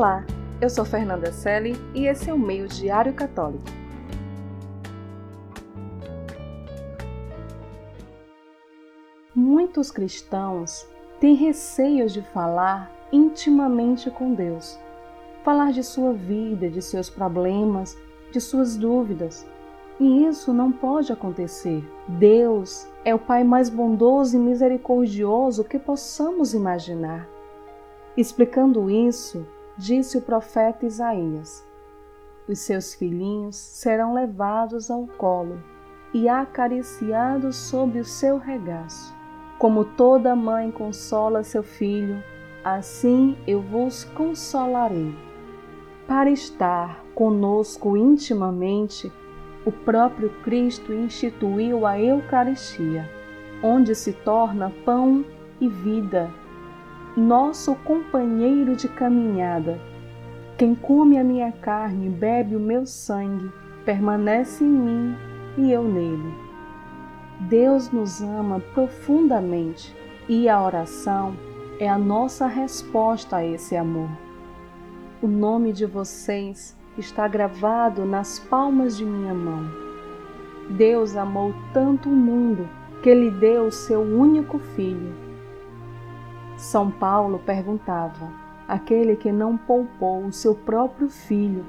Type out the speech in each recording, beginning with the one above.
Olá, eu sou Fernanda Selle e esse é o Meio Diário Católico. Muitos cristãos têm receios de falar intimamente com Deus, falar de sua vida, de seus problemas, de suas dúvidas. E isso não pode acontecer. Deus é o Pai mais bondoso e misericordioso que possamos imaginar. Explicando isso, disse o profeta Isaías: Os seus filhinhos serão levados ao colo e acariciados sob o seu regaço. Como toda mãe consola seu filho, assim eu vos consolarei. Para estar conosco intimamente, o próprio Cristo instituiu a Eucaristia, onde se torna pão e vida, nosso companheiro de caminhada. Quem come a minha carne e bebe o meu sangue, permanece em mim e eu nele. Deus nos ama profundamente e a oração é a nossa resposta a esse amor. O nome de vocês está gravado nas palmas de minha mão. Deus amou tanto o mundo que lhe deu o seu único filho. São Paulo perguntava: aquele que não poupou o seu próprio filho,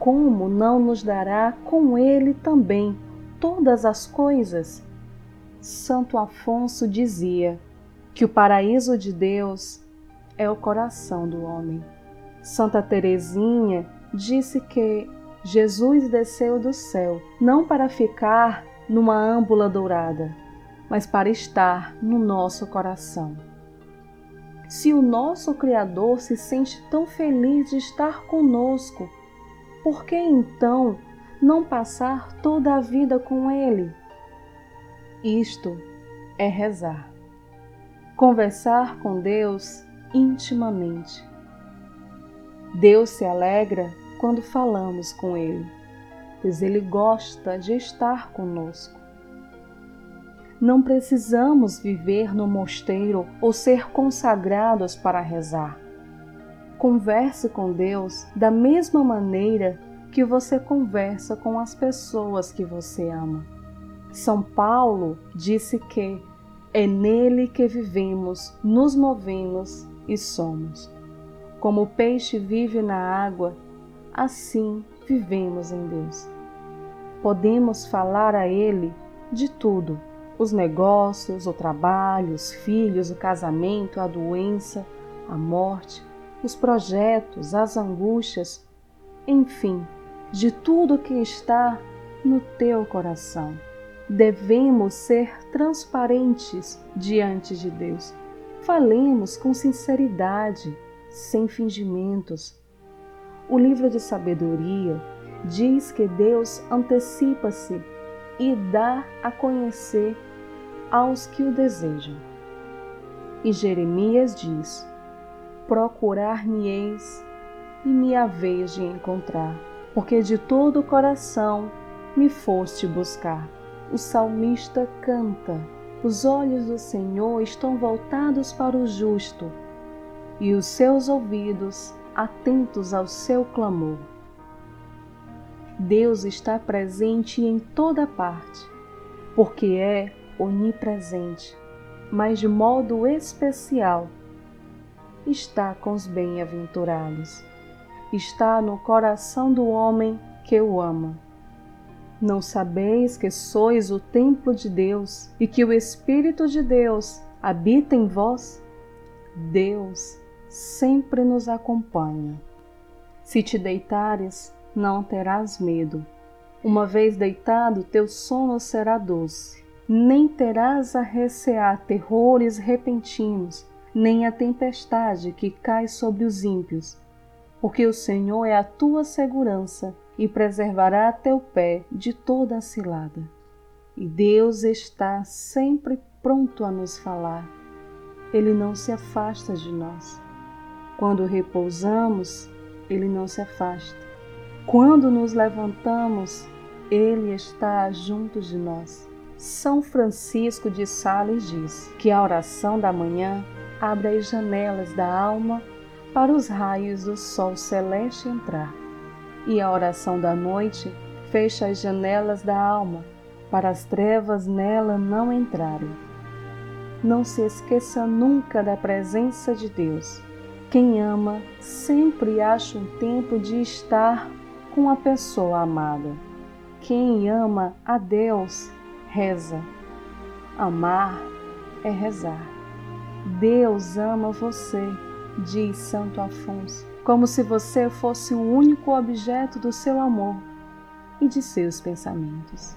como não nos dará com ele também todas as coisas? Santo Afonso dizia que o paraíso de Deus é o coração do homem. Santa Teresinha disse que Jesus desceu do céu não para ficar numa âmbula dourada, mas para estar no nosso coração. Se o nosso Criador se sente tão feliz de estar conosco, por que então não passar toda a vida com Ele? Isto é rezar. Conversar com Deus intimamente. Deus se alegra quando falamos com Ele, pois Ele gosta de estar conosco. Não precisamos viver no mosteiro ou ser consagrados para rezar. Converse com Deus da mesma maneira que você conversa com as pessoas que você ama. São Paulo disse que é nele que vivemos, nos movemos e somos. Como o peixe vive na água, assim vivemos em Deus. Podemos falar a Ele de tudo: os negócios, o trabalho, os filhos, o casamento, a doença, a morte, os projetos, as angústias, enfim, de tudo que está no teu coração. Devemos ser transparentes diante de Deus. Falemos com sinceridade, sem fingimentos, o livro de sabedoria diz que Deus antecipa-se e dá a conhecer aos que o desejam. E Jeremias diz: Procurar-me-eis e me haveis de encontrar, porque de todo o coração me foste buscar. O salmista canta: Os olhos do Senhor estão voltados para o justo, e os seus ouvidos atentos ao seu clamor. Deus está presente em toda parte, porque é onipresente, mas de modo especial está com os bem-aventurados. Está no coração do homem que o ama. Não sabeis que sois o templo de Deus e que o Espírito de Deus habita em vós? Deus sempre nos acompanha. Se te deitares, não terás medo. Uma vez deitado, teu sono será doce. Nem terás a recear terrores repentinos, nem a tempestade que cai sobre os ímpios, porque o Senhor é a tua segurança e preservará teu pé de toda a cilada. E Deus está sempre pronto a nos falar. Ele não se afasta de nós. Quando repousamos, ele não se afasta. Quando nos levantamos, ele está junto de nós. São Francisco de Sales diz que a oração da manhã abre as janelas da alma para os raios do sol celeste entrar, e a oração da noite fecha as janelas da alma para as trevas nela não entrarem. Não se esqueça nunca da presença de Deus. Quem ama sempre acha um tempo de estar com a pessoa amada. Quem ama a Deus reza. Amar é rezar. Deus ama você, diz Santo Afonso, como se você fosse o único objeto do seu amor e de seus pensamentos.